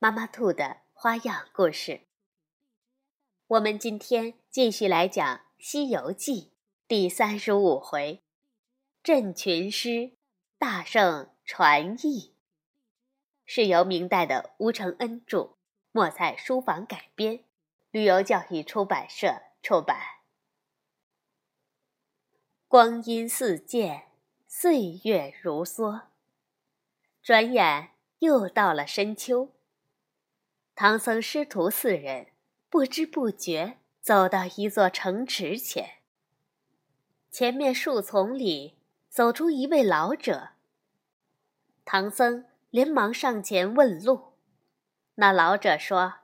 妈妈兔的花样故事。我们今天继续来讲《西游记》第三十五回：镇群狮，大圣传译。是由明代的吴承恩著，墨菜书房改编，旅游教育出版社出版。光阴似箭，岁月如梭，转眼又到了深秋。唐僧师徒四人不知不觉走到一座城池前。前面树丛里走出一位老者。唐僧连忙上前问路。那老者说：“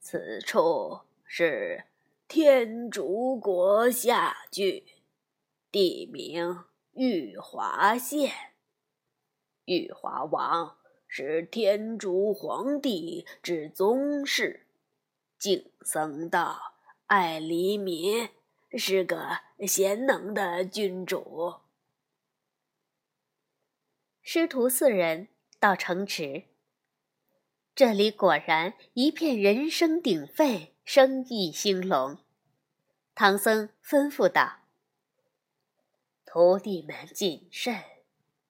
此处是天竺国下郡，地名玉华县，玉华王。”是天竺皇帝之宗室，净僧道爱黎民，是个贤能的君主。师徒四人到城池，这里果然一片人声鼎沸，生意兴隆。唐僧吩咐道：“徒弟们谨慎，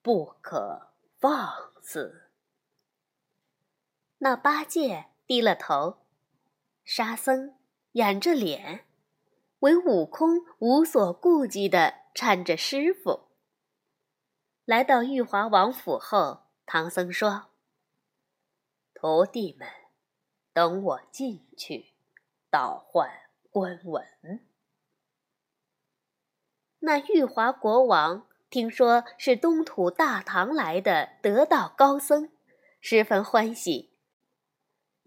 不可放肆。”那八戒低了头，沙僧掩着脸，唯悟空无所顾忌地搀着师傅。来到玉华王府后，唐僧说：“徒弟们，等我进去，倒换官文。”那玉华国王听说是东土大唐来的得道高僧，十分欢喜。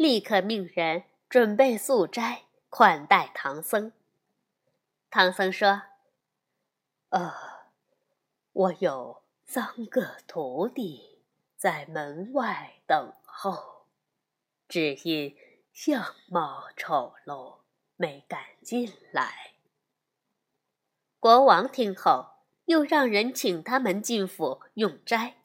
立刻命人准备素斋款待唐僧。唐僧说：“呃，我有三个徒弟在门外等候，只因相貌丑陋，没敢进来。”国王听后，又让人请他们进府用斋。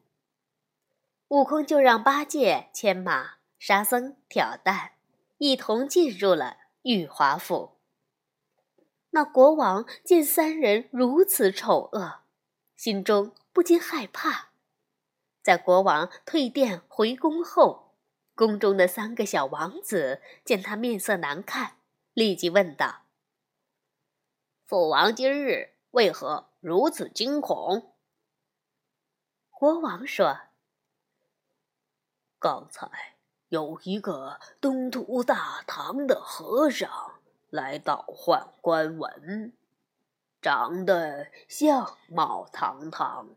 悟空就让八戒牵马。沙僧挑担，一同进入了玉华府。那国王见三人如此丑恶，心中不禁害怕。在国王退殿回宫后，宫中的三个小王子见他面色难看，立即问道：“父王今日为何如此惊恐？”国王说：“刚才。”有一个东土大唐的和尚来倒换官文，长得相貌堂堂。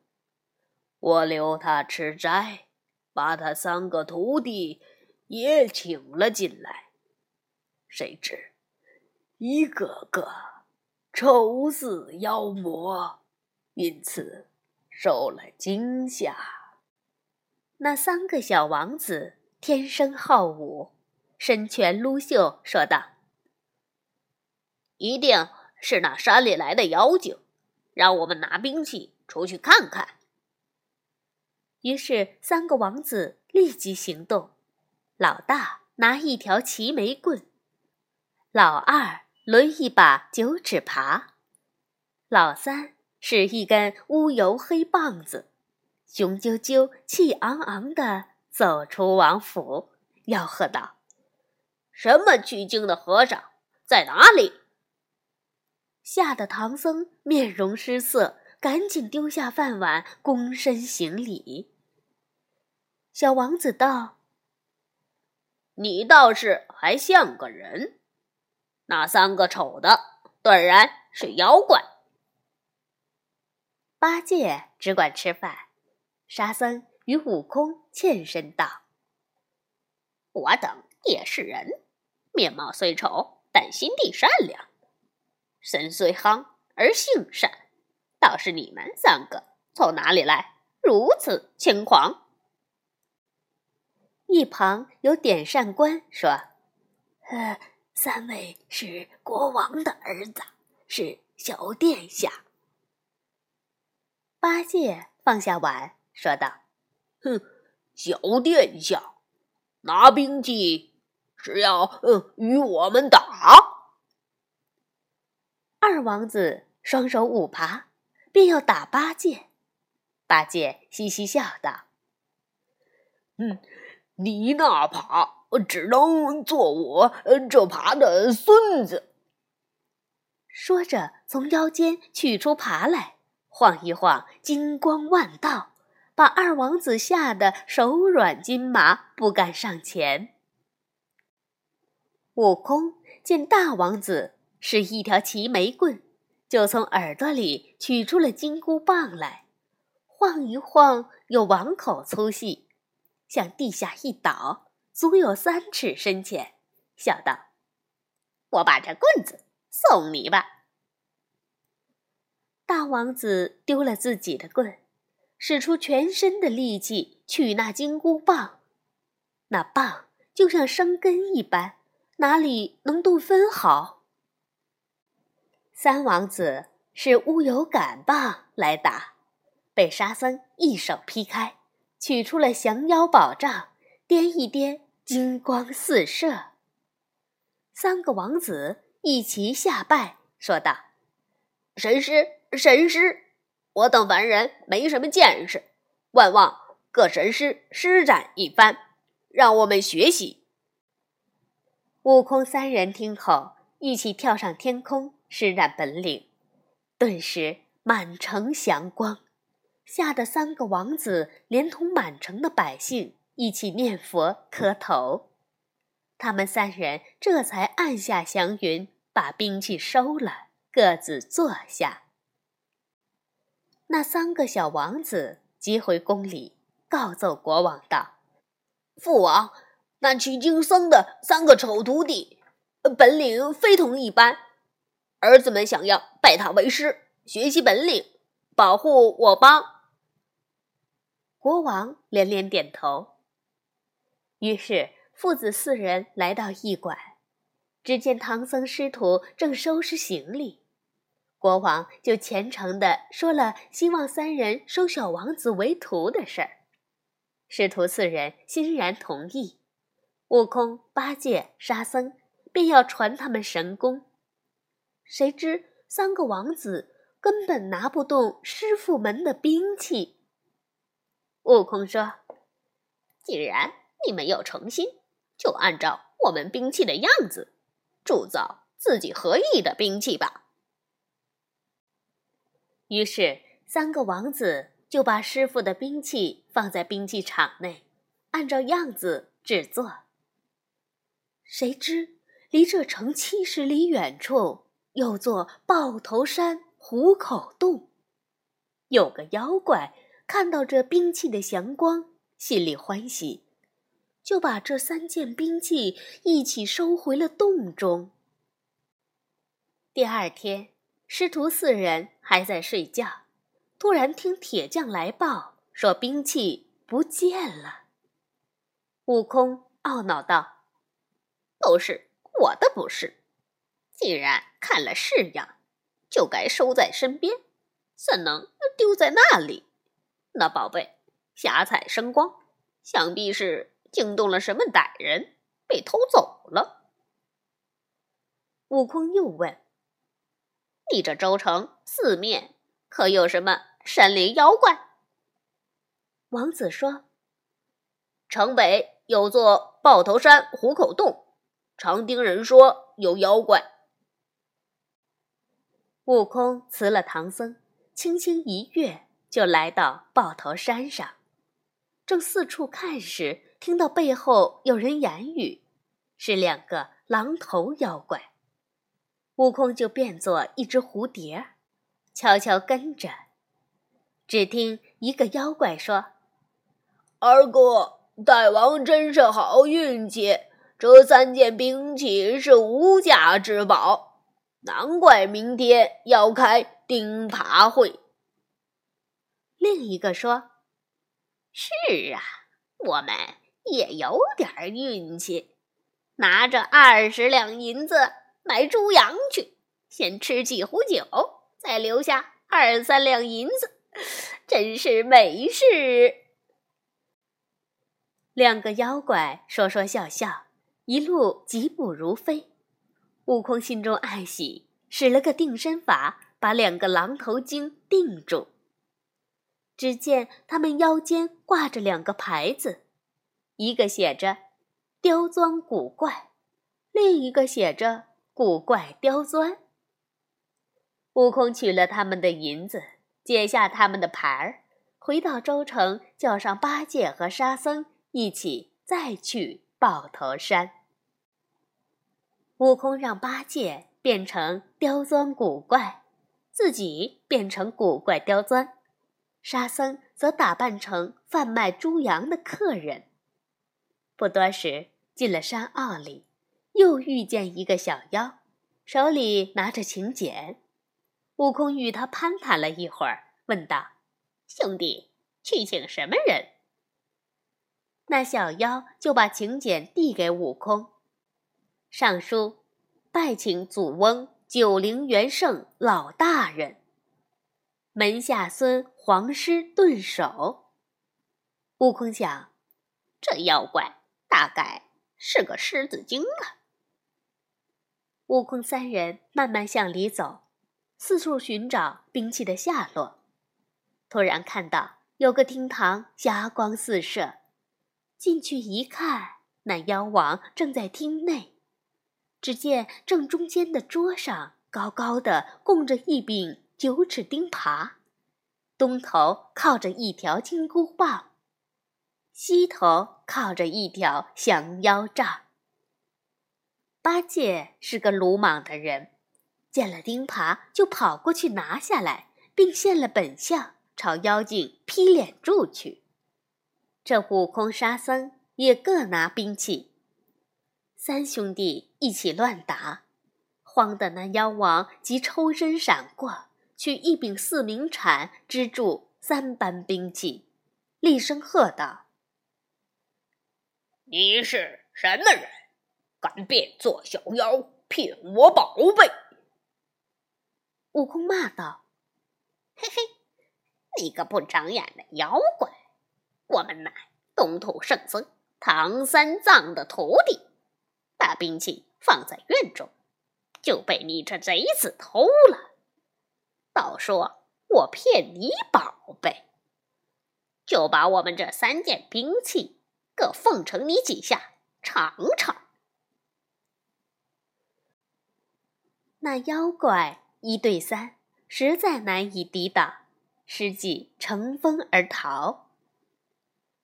我留他吃斋，把他三个徒弟也请了进来。谁知一个个丑似妖魔，因此受了惊吓。那三个小王子。天生好武，伸拳撸袖，说道：“一定是那山里来的妖精，让我们拿兵器出去看看。”于是三个王子立即行动。老大拿一条齐眉棍，老二抡一把九齿耙，老三是一根乌油黑棒子，雄赳赳、气昂昂的。走出王府，吆喝道：“什么取经的和尚在哪里？”吓得唐僧面容失色，赶紧丢下饭碗，躬身行礼。小王子道：“你倒是还像个人，那三个丑的断然是妖怪。”八戒只管吃饭，沙僧。与悟空欠身道：“我等也是人，面貌虽丑，但心地善良。身虽夯而性善，倒是你们三个从哪里来，如此轻狂？”一旁有点扇官说：“呃，三位是国王的儿子，是小殿下。”八戒放下碗，说道：“哼，小殿下，拿兵器是要嗯与我们打？”二王子双手舞耙，便要打八戒。八戒嘻嘻笑道：“嗯。”你那耙只能做我这耙的孙子。说着，从腰间取出耙来，晃一晃，金光万道，把二王子吓得手软筋麻，不敢上前。悟空见大王子是一条齐眉棍，就从耳朵里取出了金箍棒来，晃一晃，有碗口粗细。向地下一倒，足有三尺深浅，笑道：“我把这棍子送你吧。”大王子丢了自己的棍，使出全身的力气取那金箍棒，那棒就像生根一般，哪里能动分毫？三王子是乌有杆棒来打，被沙僧一手劈开。取出了降妖宝杖，掂一掂，金光四射。三个王子一齐下拜，说道：“神师，神师，我等凡人没什么见识，万望各神师施展一番，让我们学习。”悟空三人听后，一起跳上天空施展本领，顿时满城祥光。吓得三个王子连同满城的百姓一起念佛磕头，他们三人这才按下祥云，把兵器收了，各自坐下。那三个小王子急回宫里，告奏国王道：“父王，那取经僧的三个丑徒弟，本领非同一般，儿子们想要拜他为师，学习本领，保护我邦。”国王连连点头。于是父子四人来到驿馆，只见唐僧师徒正收拾行李，国王就虔诚地说了希望三人收小王子为徒的事儿。师徒四人欣然同意，悟空、八戒、沙僧便要传他们神功。谁知三个王子根本拿不动师傅们的兵器。悟空说：“既然你们有诚心，就按照我们兵器的样子，铸造自己合意的兵器吧。”于是，三个王子就把师傅的兵器放在兵器厂内，按照样子制作。谁知离这城七十里远处有座豹头山虎口洞，有个妖怪。看到这兵器的祥光，心里欢喜，就把这三件兵器一起收回了洞中。第二天，师徒四人还在睡觉，突然听铁匠来报，说兵器不见了。悟空懊恼道：“都是我的不是，既然看了式样，就该收在身边，怎能丢在那里？”那宝贝霞彩生光，想必是惊动了什么歹人，被偷走了。悟空又问：“你这州城四面可有什么山林妖怪？”王子说：“城北有座豹头山虎口洞，常听人说有妖怪。”悟空辞了唐僧，轻轻一跃。就来到豹头山上，正四处看时，听到背后有人言语，是两个狼头妖怪。悟空就变作一只蝴蝶，悄悄跟着。只听一个妖怪说：“二哥，大王真是好运气，这三件兵器是无价之宝，难怪明天要开钉耙会。”另一个说：“是啊，我们也有点运气，拿着二十两银子买猪羊去，先吃几壶酒，再留下二三两银子，真是没事。”两个妖怪说说笑笑，一路疾步如飞。悟空心中暗喜，使了个定身法，把两个狼头精定住。只见他们腰间挂着两个牌子，一个写着“刁钻古怪”，另一个写着“古怪刁钻”。悟空取了他们的银子，解下他们的牌儿，回到州城，叫上八戒和沙僧一起再去豹头山。悟空让八戒变成刁钻古怪，自己变成古怪刁钻。沙僧则打扮成贩卖猪羊的客人。不多时，进了山坳里，又遇见一个小妖，手里拿着请柬。悟空与他攀谈了一会儿，问道：“兄弟，去请什么人？”那小妖就把请柬递给悟空，上书：“拜请祖翁九灵元圣老大人。”门下孙黄狮顿首。悟空想，这妖怪大概是个狮子精了。悟空三人慢慢向里走，四处寻找兵器的下落。突然看到有个厅堂，霞光四射。进去一看，那妖王正在厅内。只见正中间的桌上，高高的供着一柄。九齿钉耙，东头靠着一条金箍棒，西头靠着一条降妖杖。八戒是个鲁莽的人，见了钉耙就跑过去拿下来，并现了本相，朝妖精劈脸住去。这悟空、沙僧也各拿兵器，三兄弟一起乱打，慌得那妖王急抽身闪过。取一柄四明铲支住三般兵器，厉声喝道：“你是什么人？敢变作小妖，骗我宝贝？”悟空骂道：“嘿嘿，你个不长眼的妖怪！我们乃东土圣僧唐三藏的徒弟，把兵器放在院中，就被你这贼子偷了。”倒说我骗你宝贝，就把我们这三件兵器各奉承你几下尝尝。那妖怪一对三，实在难以抵挡，失计乘风而逃。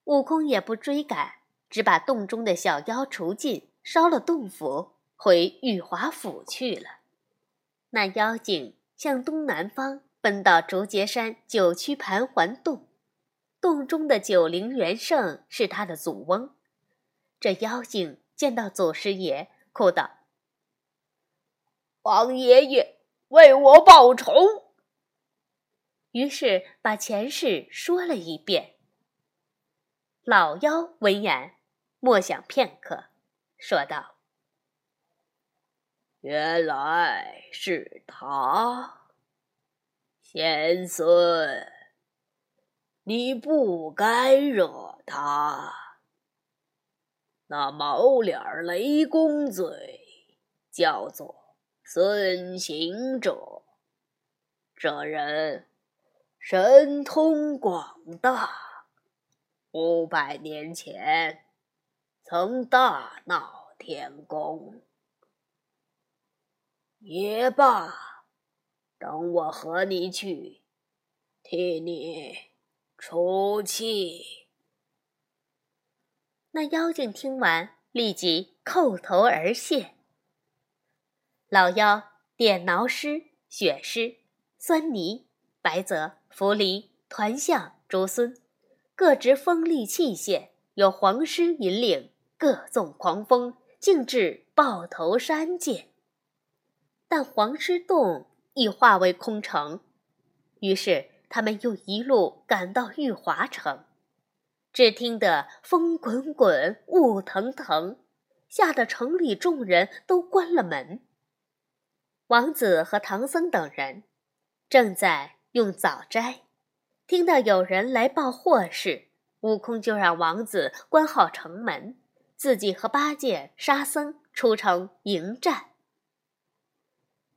悟空也不追赶，只把洞中的小妖除尽，烧了洞府，回玉华府去了。那妖精。向东南方奔到竹节山九曲盘桓洞，洞中的九灵元圣是他的祖翁。这妖精见到祖师爷，哭道：“王爷爷，为我报仇！”于是把前世说了一遍。老妖闻言，默想片刻，说道。原来是他，贤孙，你不该惹他。那毛脸雷公嘴叫做孙行者，这人神通广大，五百年前曾大闹天宫。也罢，等我和你去，替你出气。那妖精听完，立即叩头而谢。老妖点挠狮、雪狮、酸泥、白泽、茯苓、团象、竹孙，各执锋利器械，由黄狮引领，各纵狂风，径至豹头山界。但黄狮洞已化为空城，于是他们又一路赶到玉华城。只听得风滚滚，雾腾腾，吓得城里众人都关了门。王子和唐僧等人正在用早斋，听到有人来报祸事，悟空就让王子关好城门，自己和八戒、沙僧出城迎战。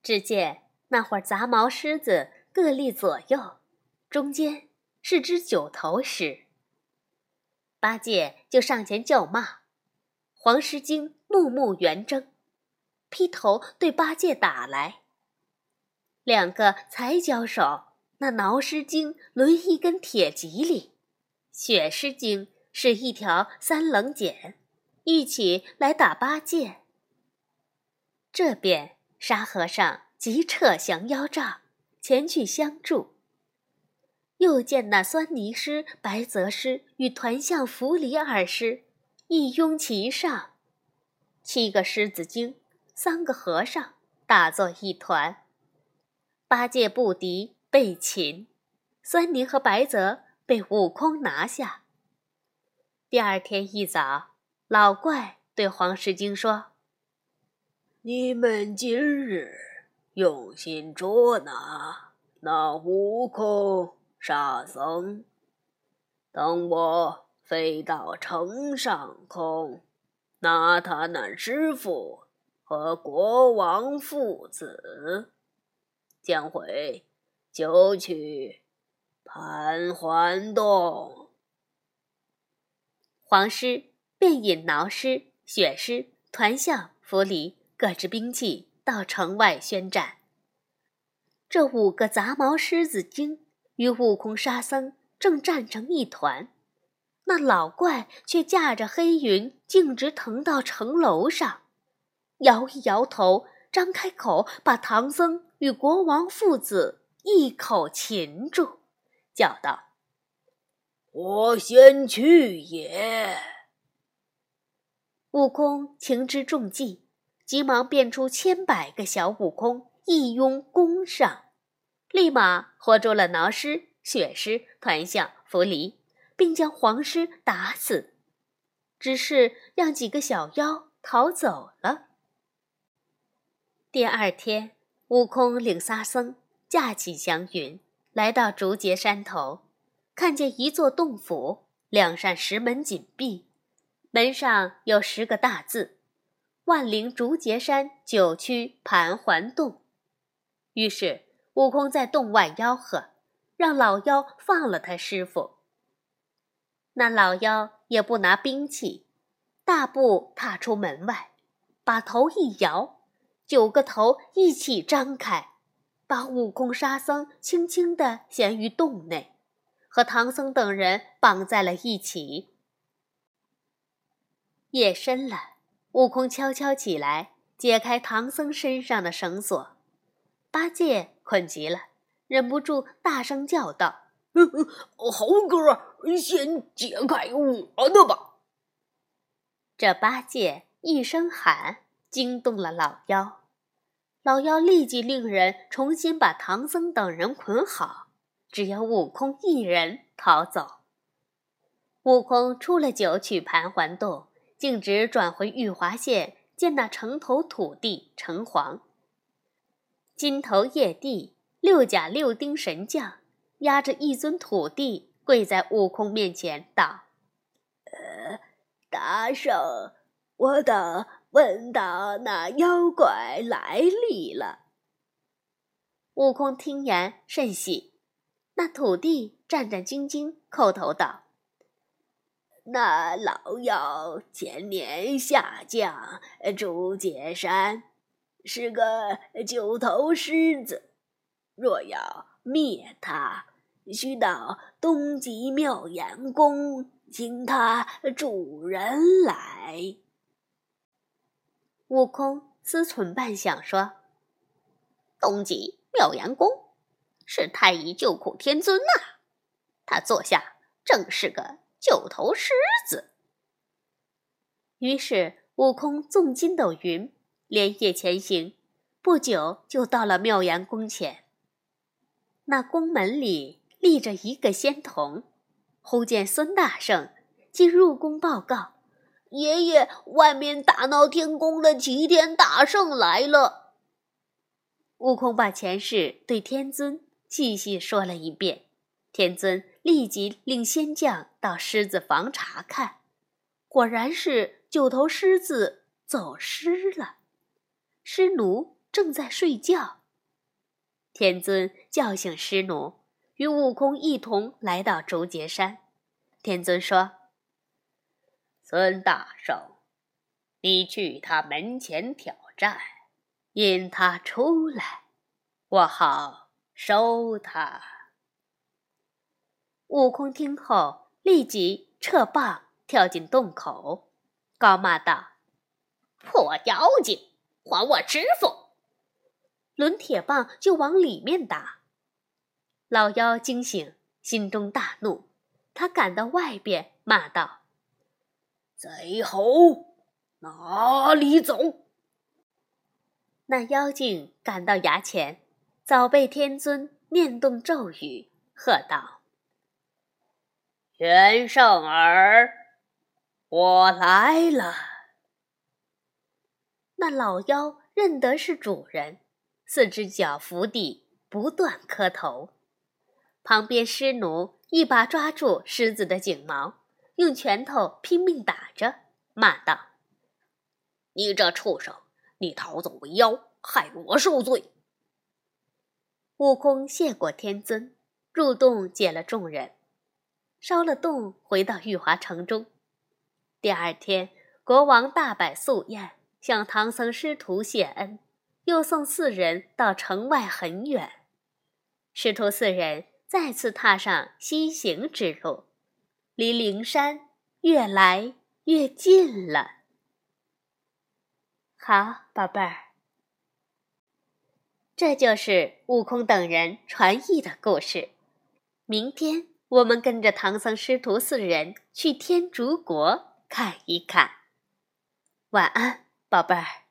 只见那会儿杂毛狮子各立左右，中间是只九头狮。八戒就上前叫骂，黄狮精怒目圆睁，劈头对八戒打来。两个才交手，那挠狮精抡一根铁戟里，雪狮精是一条三棱剪，一起来打八戒。这边沙和尚急撤降妖杖，前去相助。又见那酸泥狮、白泽狮与团象扶离二狮一拥其上，七个狮子精、三个和尚打作一团。八戒不敌，被擒；酸泥和白泽被悟空拿下。第二天一早，老怪对黄狮精说：“你们今日用心捉拿那悟空。”沙僧，等我飞到城上空，拿他那师傅和国王父子，将会九曲盘桓洞。黄狮便引挠狮、雪狮、团象、扶离各支兵器到城外宣战。这五个杂毛狮子精。与悟空、沙僧正战成一团，那老怪却驾着黑云径直腾到城楼上，摇一摇头，张开口，把唐僧与国王父子一口擒住，叫道：“我先去也！”悟空情之中计，急忙变出千百个小悟空，一拥攻上。立马活捉了挠狮、血狮、团象、扶犁，并将黄狮打死，只是让几个小妖逃走了。第二天，悟空领沙僧驾起祥云，来到竹节山头，看见一座洞府，两扇石门紧闭，门上有十个大字：“万灵竹节山九曲盘桓洞。”于是。悟空在洞外吆喝，让老妖放了他师傅。那老妖也不拿兵器，大步踏出门外，把头一摇，九个头一起张开，把悟空、沙僧轻轻地衔于洞内，和唐僧等人绑在了一起。夜深了，悟空悄悄起来，解开唐僧身上的绳索。八戒困极了，忍不住大声叫道：“猴哥，先解开我的吧！”这八戒一声喊，惊动了老妖。老妖立即令人重新把唐僧等人捆好，只有悟空一人逃走。悟空出了九曲盘桓洞，径直转回玉华县，见那城头土地城隍。金头叶帝、六甲六丁神将压着一尊土地跪在悟空面前，道：“呃，大圣，我等闻到那妖怪来历了。”悟空听言甚喜，那土地战战兢兢叩头道：“那老妖前年下降竹节山。”是个九头狮子，若要灭他，须到东极妙严宫请他主人来。悟空思忖半晌，说：“东极妙阳宫是太乙救苦天尊呐，他坐下正是个九头狮子，于是，悟空纵筋斗云，连夜前行，不久就到了妙阳宫前。那宫门里立着一个仙童，忽见孙大圣，即入宫报告：“爷爷，外面大闹天宫的齐天大圣来了。”悟空把前世对天尊细细说了一遍，天尊立即令仙将到狮子房查看，果然是九头狮子走失了，狮奴正在睡觉。天尊叫醒师奴，与悟空一同来到竹节山。天尊说：“孙大圣，你去他门前挑战，引他出来，我好收他。”悟空听后，立即撤棒跳进洞口，高骂道：“破妖精，还我师傅！”抡铁棒就往里面打，老妖惊醒，心中大怒，他赶到外边骂道：“贼猴，哪里走！”那妖精赶到崖前，早被天尊念动咒语，喝道：“元圣儿，我来了。”那老妖认得是主人。四只脚伏地，不断磕头。旁边狮奴一把抓住狮子的颈毛，用拳头拼命打着，骂道：“你这畜生，你逃走为妖，害我受罪！”悟空谢过天尊，入洞解了众人，烧了洞，回到玉华城中。第二天，国王大摆素宴，向唐僧师徒谢恩。又送四人到城外很远，师徒四人再次踏上西行之路，离灵山越来越近了。好，宝贝儿，这就是悟空等人传译的故事。明天我们跟着唐僧师徒四人去天竺国看一看。晚安，宝贝儿。